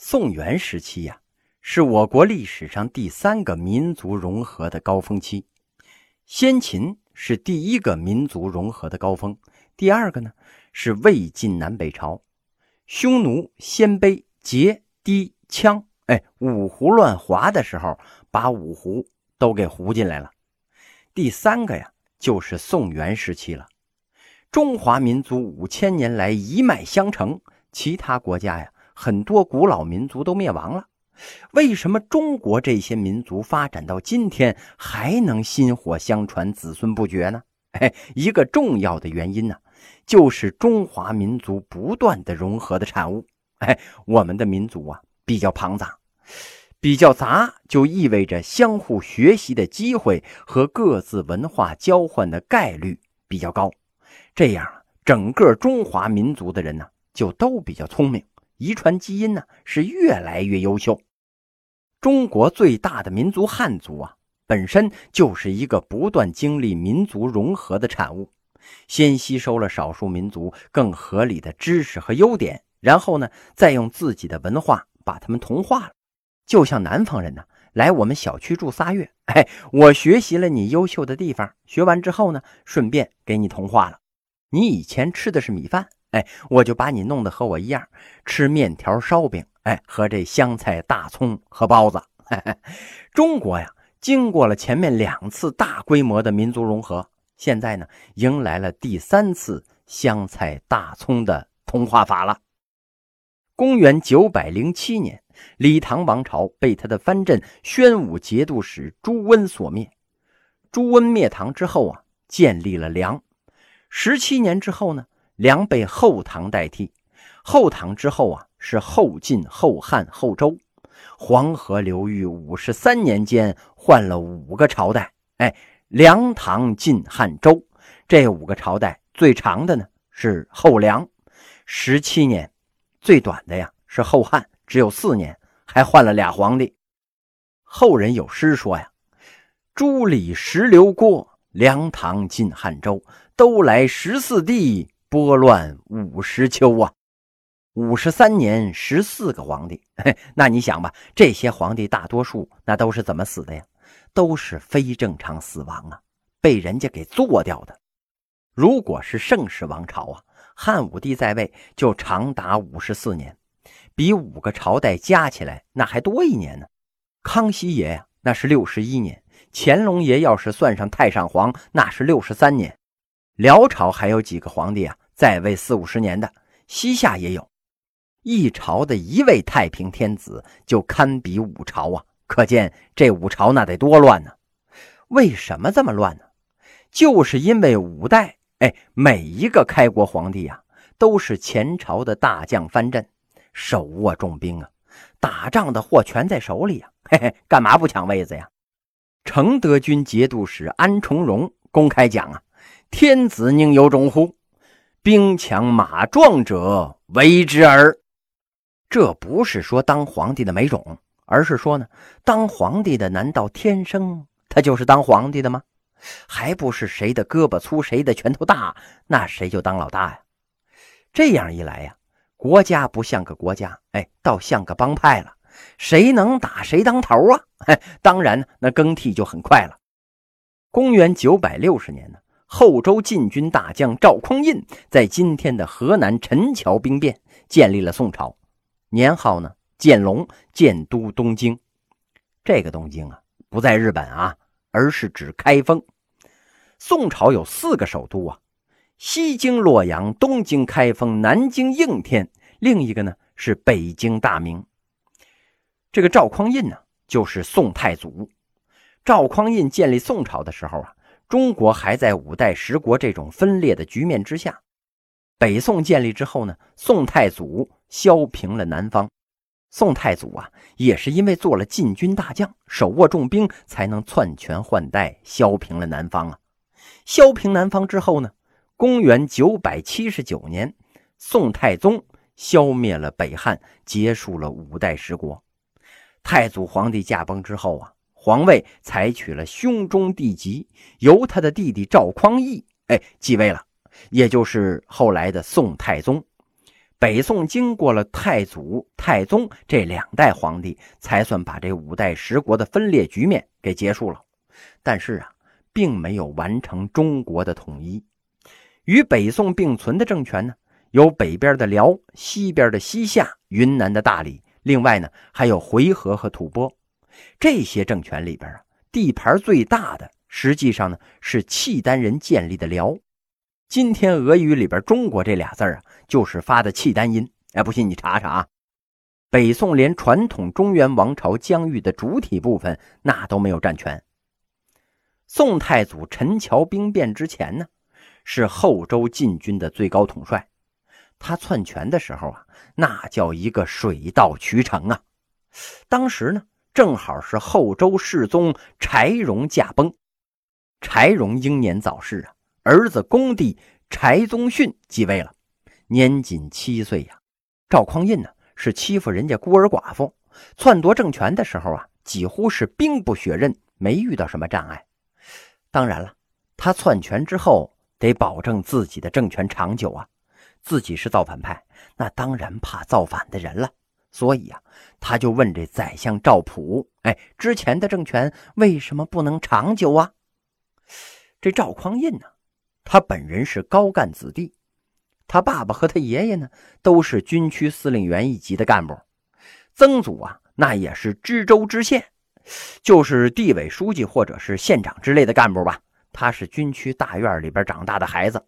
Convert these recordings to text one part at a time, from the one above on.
宋元时期呀，是我国历史上第三个民族融合的高峰期。先秦是第一个民族融合的高峰，第二个呢是魏晋南北朝，匈奴、鲜卑、羯、氐、羌，哎，五胡乱华的时候，把五胡都给胡进来了。第三个呀，就是宋元时期了。中华民族五千年来一脉相承，其他国家呀。很多古老民族都灭亡了，为什么中国这些民族发展到今天还能薪火相传、子孙不绝呢？哎，一个重要的原因呢，就是中华民族不断的融合的产物。哎，我们的民族啊比较庞杂，比较杂就意味着相互学习的机会和各自文化交换的概率比较高，这样整个中华民族的人呢就都比较聪明。遗传基因呢是越来越优秀。中国最大的民族汉族啊，本身就是一个不断经历民族融合的产物。先吸收了少数民族更合理的知识和优点，然后呢，再用自己的文化把他们同化了。就像南方人呢，来我们小区住仨月，哎，我学习了你优秀的地方，学完之后呢，顺便给你同化了。你以前吃的是米饭。哎，我就把你弄得和我一样，吃面条、烧饼，哎，和这香菜、大葱和包子。中国呀，经过了前面两次大规模的民族融合，现在呢，迎来了第三次香菜、大葱的同化法了。公元九百零七年，李唐王朝被他的藩镇宣武节度使朱温所灭。朱温灭唐之后啊，建立了梁。十七年之后呢？梁被后唐代替，后唐之后啊是后晋、后汉、后周，黄河流域五十三年间换了五个朝代。哎，梁、唐、晋、汉、周这五个朝代最长的呢是后梁，十七年；最短的呀是后汉，只有四年，还换了俩皇帝。后人有诗说呀：“朱李石刘郭，梁唐晋汉周，都来十四帝。”拨乱五十秋啊，五十三年十四个皇帝，那你想吧，这些皇帝大多数那都是怎么死的呀？都是非正常死亡啊，被人家给做掉的。如果是盛世王朝啊，汉武帝在位就长达五十四年，比五个朝代加起来那还多一年呢。康熙爷呀，那是六十一年；乾隆爷要是算上太上皇，那是六十三年。辽朝还有几个皇帝啊，在位四五十年的，西夏也有，一朝的一位太平天子就堪比五朝啊！可见这五朝那得多乱呢？为什么这么乱呢？就是因为五代，哎，每一个开国皇帝呀，都是前朝的大将藩镇，手握重兵啊，打仗的货全在手里呀，嘿嘿，干嘛不抢位子呀？承德军节度使安重荣公开讲啊。天子宁有种乎？兵强马壮者为之耳。这不是说当皇帝的没种，而是说呢，当皇帝的难道天生他就是当皇帝的吗？还不是谁的胳膊粗，谁的拳头大，那谁就当老大呀？这样一来呀，国家不像个国家，哎，倒像个帮派了。谁能打谁当头啊？哎，当然，那更替就很快了。公元九百六十年呢。后周禁军大将赵匡胤在今天的河南陈桥兵变，建立了宋朝，年号呢建隆，建都东京。这个东京啊，不在日本啊，而是指开封。宋朝有四个首都啊，西京洛阳，东京开封，南京应天，另一个呢是北京大名。这个赵匡胤呢，就是宋太祖。赵匡胤建立宋朝的时候啊。中国还在五代十国这种分裂的局面之下。北宋建立之后呢，宋太祖削平了南方。宋太祖啊，也是因为做了禁军大将，手握重兵，才能篡权换代，削平了南方啊。削平南方之后呢，公元九百七十九年，宋太宗消灭了北汉，结束了五代十国。太祖皇帝驾崩之后啊。皇位采取了兄终弟及，由他的弟弟赵匡胤哎继位了，也就是后来的宋太宗。北宋经过了太祖、太宗这两代皇帝，才算把这五代十国的分裂局面给结束了。但是啊，并没有完成中国的统一。与北宋并存的政权呢，有北边的辽、西边的西夏、云南的大理，另外呢还有回纥和吐蕃。这些政权里边啊，地盘最大的，实际上呢是契丹人建立的辽。今天俄语里边“中国”这俩字啊，就是发的契丹音。哎，不信你查查啊！北宋连传统中原王朝疆域的主体部分那都没有占全。宋太祖陈桥兵变之前呢，是后周禁军的最高统帅。他篡权的时候啊，那叫一个水到渠成啊！当时呢，正好是后周世宗柴荣驾崩，柴荣英年早逝啊。儿子恭帝柴宗训继位了，年仅七岁呀。赵匡胤呢是欺负人家孤儿寡妇，篡夺政权的时候啊，几乎是兵不血刃，没遇到什么障碍。当然了，他篡权之后得保证自己的政权长久啊。自己是造反派，那当然怕造反的人了。所以啊，他就问这宰相赵普：“哎，之前的政权为什么不能长久啊？”这赵匡胤呢？他本人是高干子弟，他爸爸和他爷爷呢都是军区司令员一级的干部，曾祖啊那也是知州知县，就是地委书记或者是县长之类的干部吧。他是军区大院里边长大的孩子。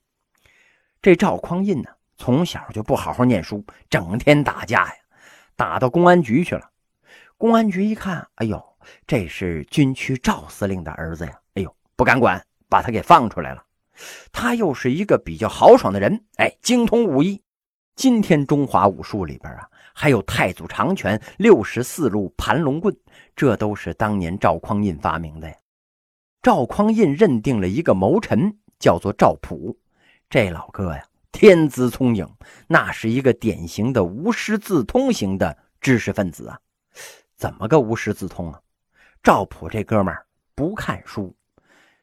这赵匡胤呢从小就不好好念书，整天打架呀，打到公安局去了。公安局一看，哎呦，这是军区赵司令的儿子呀，哎呦，不敢管，把他给放出来了。他又是一个比较豪爽的人，哎，精通武艺。今天中华武术里边啊，还有太祖长拳、六十四路盘龙棍，这都是当年赵匡胤发明的呀。赵匡胤认定了一个谋臣，叫做赵普。这老哥呀，天资聪颖，那是一个典型的无师自通型的知识分子啊。怎么个无师自通啊？赵普这哥们儿不看书，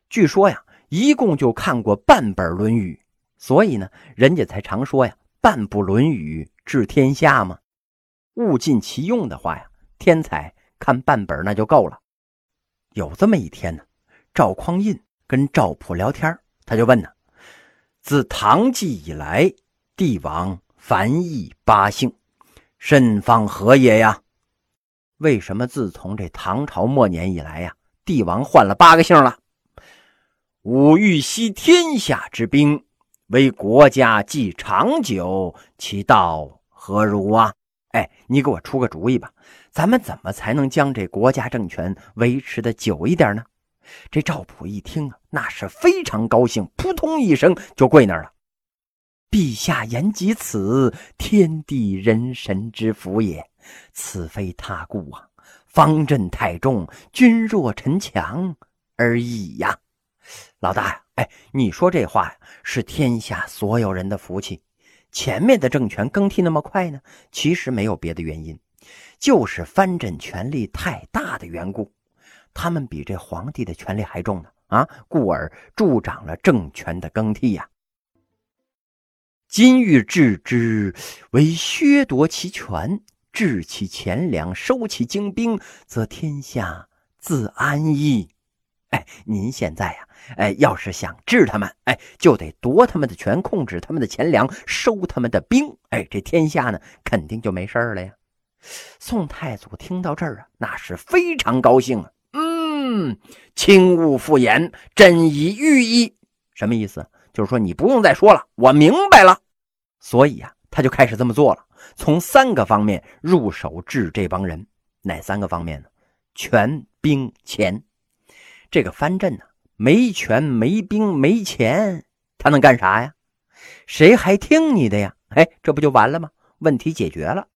据说呀。一共就看过半本《论语》，所以呢，人家才常说呀：“半部《论语》治天下嘛。”物尽其用的话呀，天才看半本那就够了。有这么一天呢，赵匡胤跟赵普聊天，他就问呢：“自唐纪以来，帝王繁邑八姓，甚方何也呀？为什么自从这唐朝末年以来呀，帝王换了八个姓了？”吾欲息天下之兵，为国家计长久，其道何如啊？哎，你给我出个主意吧，咱们怎么才能将这国家政权维持的久一点呢？这赵普一听啊，那是非常高兴，扑通一声就跪那儿了。陛下言及此，天地人神之福也，此非他故啊，方阵太重，君弱臣强而已呀。老大呀，哎，你说这话呀，是天下所有人的福气。前面的政权更替那么快呢，其实没有别的原因，就是藩镇权力太大的缘故，他们比这皇帝的权力还重呢啊，故而助长了政权的更替呀。今欲治之，为削夺其权，治其钱粮，收其精兵，则天下自安矣。哎，您现在呀，哎，要是想治他们，哎，就得夺他们的权，控制他们的钱粮，收他们的兵，哎，这天下呢，肯定就没事了呀。宋太祖听到这儿啊，那是非常高兴啊。嗯，轻勿复言，朕已御意。什么意思？就是说你不用再说了，我明白了。所以啊，他就开始这么做了，从三个方面入手治这帮人。哪三个方面呢？权、兵、钱。这个藩镇呢，没权没兵没钱，他能干啥呀？谁还听你的呀？哎，这不就完了吗？问题解决了。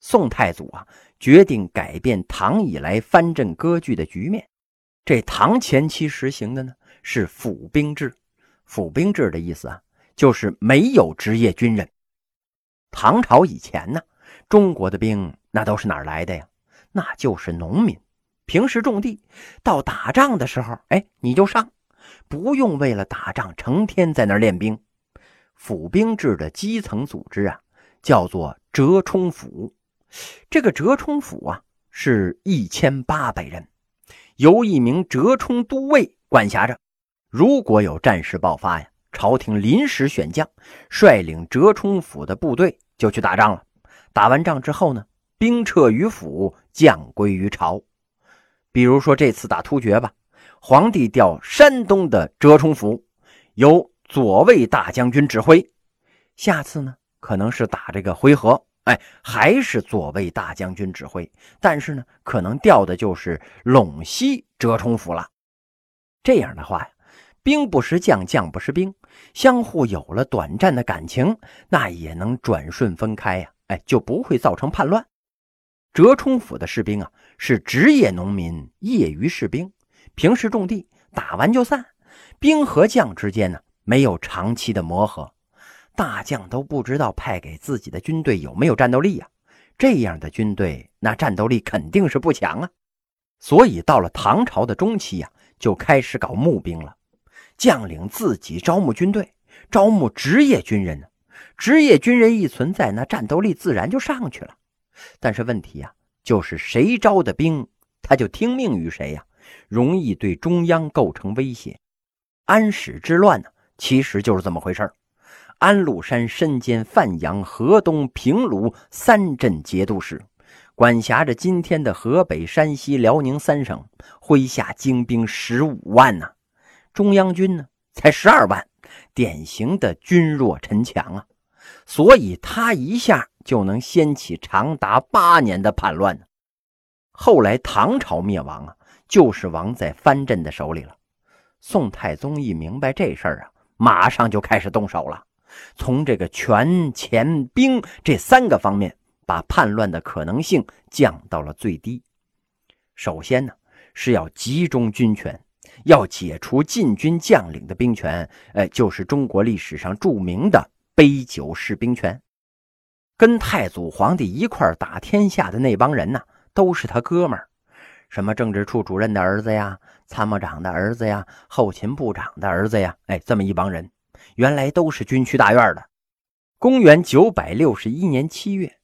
宋太祖啊，决定改变唐以来藩镇割据的局面。这唐前期实行的呢是府兵制。府兵制的意思啊，就是没有职业军人。唐朝以前呢，中国的兵那都是哪来的呀？那就是农民。平时种地，到打仗的时候，哎，你就上，不用为了打仗成天在那练兵。府兵制的基层组织啊，叫做折冲府。这个折冲府啊，是一千八百人，由一名折冲都尉管辖着。如果有战事爆发呀，朝廷临时选将，率领折冲府的部队就去打仗了。打完仗之后呢，兵撤于府，将归于朝。比如说这次打突厥吧，皇帝调山东的折冲府，由左卫大将军指挥。下次呢，可能是打这个回纥，哎，还是左卫大将军指挥。但是呢，可能调的就是陇西折冲府了。这样的话呀。兵不识将，将不识兵，相互有了短暂的感情，那也能转瞬分开呀！哎，就不会造成叛乱。折冲府的士兵啊，是职业农民、业余士兵，平时种地，打完就散。兵和将之间呢，没有长期的磨合，大将都不知道派给自己的军队有没有战斗力呀。这样的军队，那战斗力肯定是不强啊。所以到了唐朝的中期呀，就开始搞募兵了。将领自己招募军队，招募职业军人呢。职业军人一存在，那战斗力自然就上去了。但是问题呀，就是谁招的兵，他就听命于谁呀，容易对中央构成威胁。安史之乱呢，其实就是这么回事儿安禄山身兼范阳、河东、平卢三镇节度使，管辖着今天的河北、山西、辽宁三省，麾下精兵十五万呢。中央军呢才十二万，典型的军弱臣强啊，所以他一下就能掀起长达八年的叛乱呢。后来唐朝灭亡啊，就是亡在藩镇的手里了。宋太宗一明白这事儿啊，马上就开始动手了，从这个权、钱、兵这三个方面，把叛乱的可能性降到了最低。首先呢，是要集中军权。要解除禁军将领的兵权，哎，就是中国历史上著名的杯酒释兵权。跟太祖皇帝一块打天下的那帮人呢，都是他哥们儿，什么政治处主任的儿子呀，参谋长的儿子呀，后勤部长的儿子呀，哎，这么一帮人，原来都是军区大院的。公元九百六十一年七月，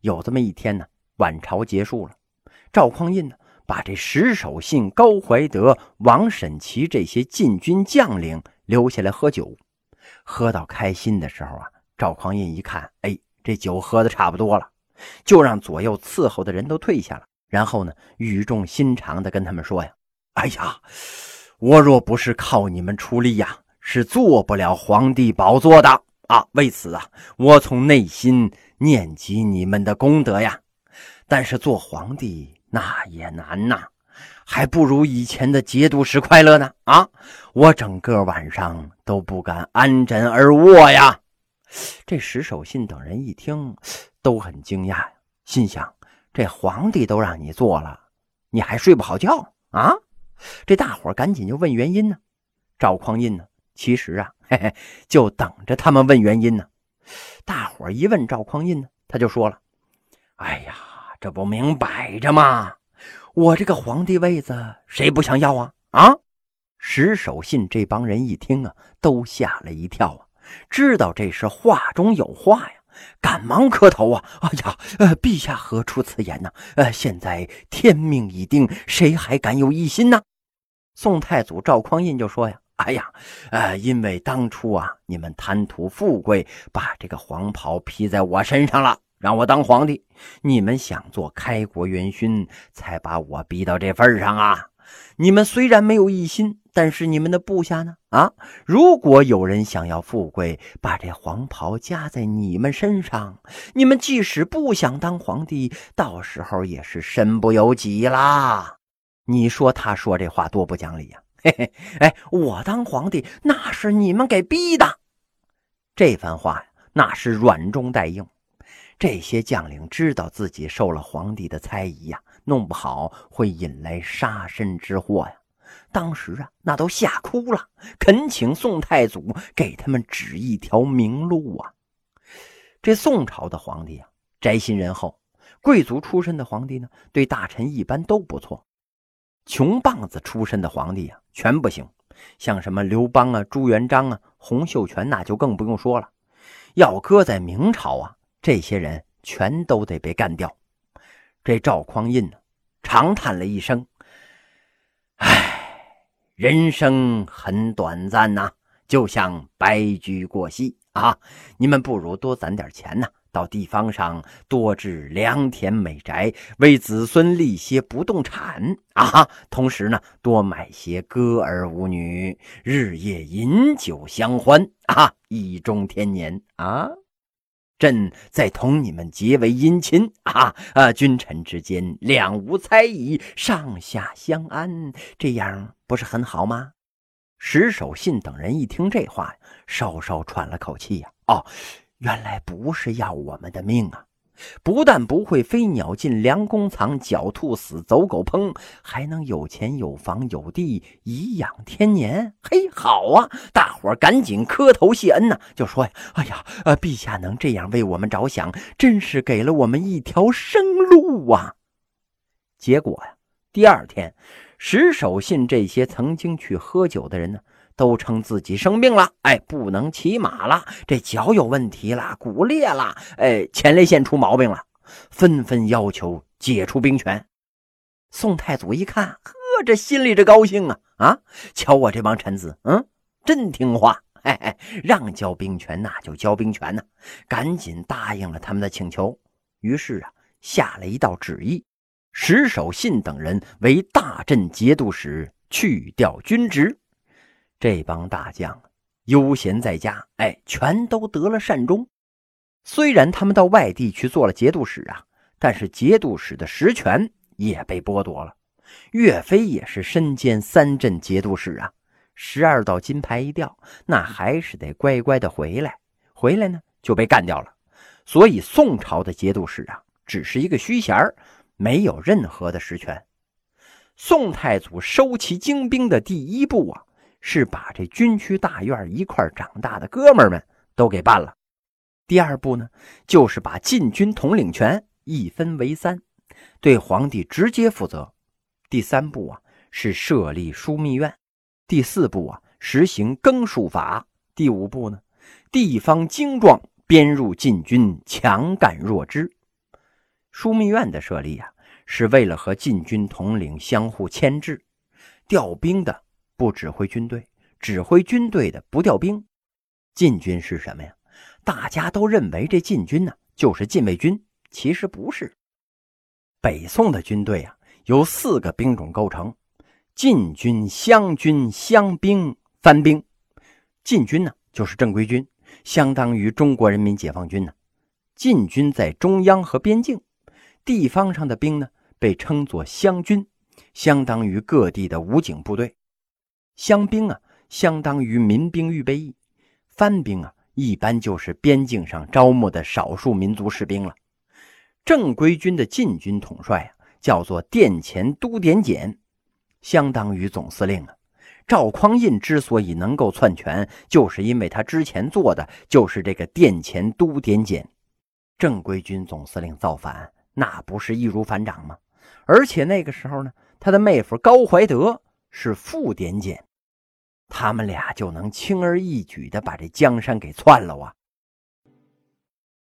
有这么一天呢，晚朝结束了，赵匡胤呢。把这石守信、高怀德、王审琦这些禁军将领留下来喝酒，喝到开心的时候啊，赵匡胤一看，哎，这酒喝的差不多了，就让左右伺候的人都退下了，然后呢，语重心长的跟他们说呀：“哎呀，我若不是靠你们出力呀，是做不了皇帝宝座的啊！为此啊，我从内心念及你们的功德呀。但是做皇帝……”那也难呐，还不如以前的节度使快乐呢！啊，我整个晚上都不敢安枕而卧呀。这石守信等人一听，都很惊讶，心想：这皇帝都让你做了，你还睡不好觉啊？这大伙赶紧就问原因呢。赵匡胤呢，其实啊，嘿嘿，就等着他们问原因呢。大伙一问赵匡胤呢，他就说了：“哎呀。”这不明摆着吗？我这个皇帝位子谁不想要啊？啊！石守信这帮人一听啊，都吓了一跳啊，知道这是话中有话呀，赶忙磕头啊！哎呀，呃，陛下何出此言呢？呃，现在天命已定，谁还敢有异心呢？宋太祖赵匡胤就说呀：“哎呀，呃，因为当初啊，你们贪图富贵，把这个黄袍披在我身上了。”让我当皇帝，你们想做开国元勋，才把我逼到这份上啊！你们虽然没有一心，但是你们的部下呢？啊，如果有人想要富贵，把这黄袍加在你们身上，你们即使不想当皇帝，到时候也是身不由己啦。你说他说这话多不讲理呀？嘿嘿，哎，我当皇帝那是你们给逼的。这番话呀，那是软中带硬。这些将领知道自己受了皇帝的猜疑呀，弄不好会引来杀身之祸呀。当时啊，那都吓哭了，恳请宋太祖给他们指一条明路啊。这宋朝的皇帝啊，宅心仁厚，贵族出身的皇帝呢，对大臣一般都不错。穷棒子出身的皇帝啊，全不行。像什么刘邦啊、朱元璋啊、洪秀全，那就更不用说了。要搁在明朝啊。这些人全都得被干掉。这赵匡胤呢，长叹了一声：“唉，人生很短暂呐，就像白驹过隙啊！你们不如多攒点钱呐。”到地方上多置良田美宅，为子孙立些不动产啊！同时呢，多买些歌儿舞女，日夜饮酒相欢啊！一终天年啊！朕再同你们结为姻亲啊！啊，君臣之间两无猜疑，上下相安，这样不是很好吗？石守信等人一听这话，稍稍喘了口气呀。哦。原来不是要我们的命啊！不但不会飞鸟尽，良弓藏；狡兔死，走狗烹，还能有钱有房有地，颐养天年。嘿，好啊！大伙赶紧磕头谢恩呐，就说呀：“哎呀，呃，陛下能这样为我们着想，真是给了我们一条生路啊！”结果呀，第二天，石守信这些曾经去喝酒的人呢。都称自己生病了，哎，不能骑马了，这脚有问题了，骨裂了，哎，前列腺出毛病了，纷纷要求解除兵权。宋太祖一看，呵，这心里这高兴啊啊！瞧我这帮臣子，嗯，真听话，嘿嘿，让交兵权那就交兵权呐，赶紧答应了他们的请求。于是啊，下了一道旨意，石守信等人为大镇节度使，去掉军职。这帮大将悠闲在家，哎，全都得了善终。虽然他们到外地去做了节度使啊，但是节度使的实权也被剥夺了。岳飞也是身兼三镇节度使啊，十二道金牌一掉，那还是得乖乖的回来。回来呢就被干掉了。所以宋朝的节度使啊，只是一个虚衔没有任何的实权。宋太祖收齐精兵的第一步啊。是把这军区大院一块长大的哥们们都给办了。第二步呢，就是把禁军统领权一分为三，对皇帝直接负责。第三步啊，是设立枢密院。第四步啊，实行更数法。第五步呢，地方精壮编入禁军，强干弱支。枢密院的设立啊，是为了和禁军统领相互牵制，调兵的。不指挥军队，指挥军队的不调兵。禁军是什么呀？大家都认为这禁军呢就是禁卫军，其实不是。北宋的军队啊由四个兵种构成：禁军、湘军、湘兵、番兵。禁军呢就是正规军，相当于中国人民解放军呢。禁军在中央和边境，地方上的兵呢被称作湘军，相当于各地的武警部队。乡兵啊，相当于民兵预备役；番兵啊，一般就是边境上招募的少数民族士兵了。正规军的禁军统帅啊，叫做殿前都点检，相当于总司令啊。赵匡胤之所以能够篡权，就是因为他之前做的就是这个殿前都点检。正规军总司令造反，那不是易如反掌吗？而且那个时候呢，他的妹夫高怀德。是副点检，他们俩就能轻而易举的把这江山给篡了啊！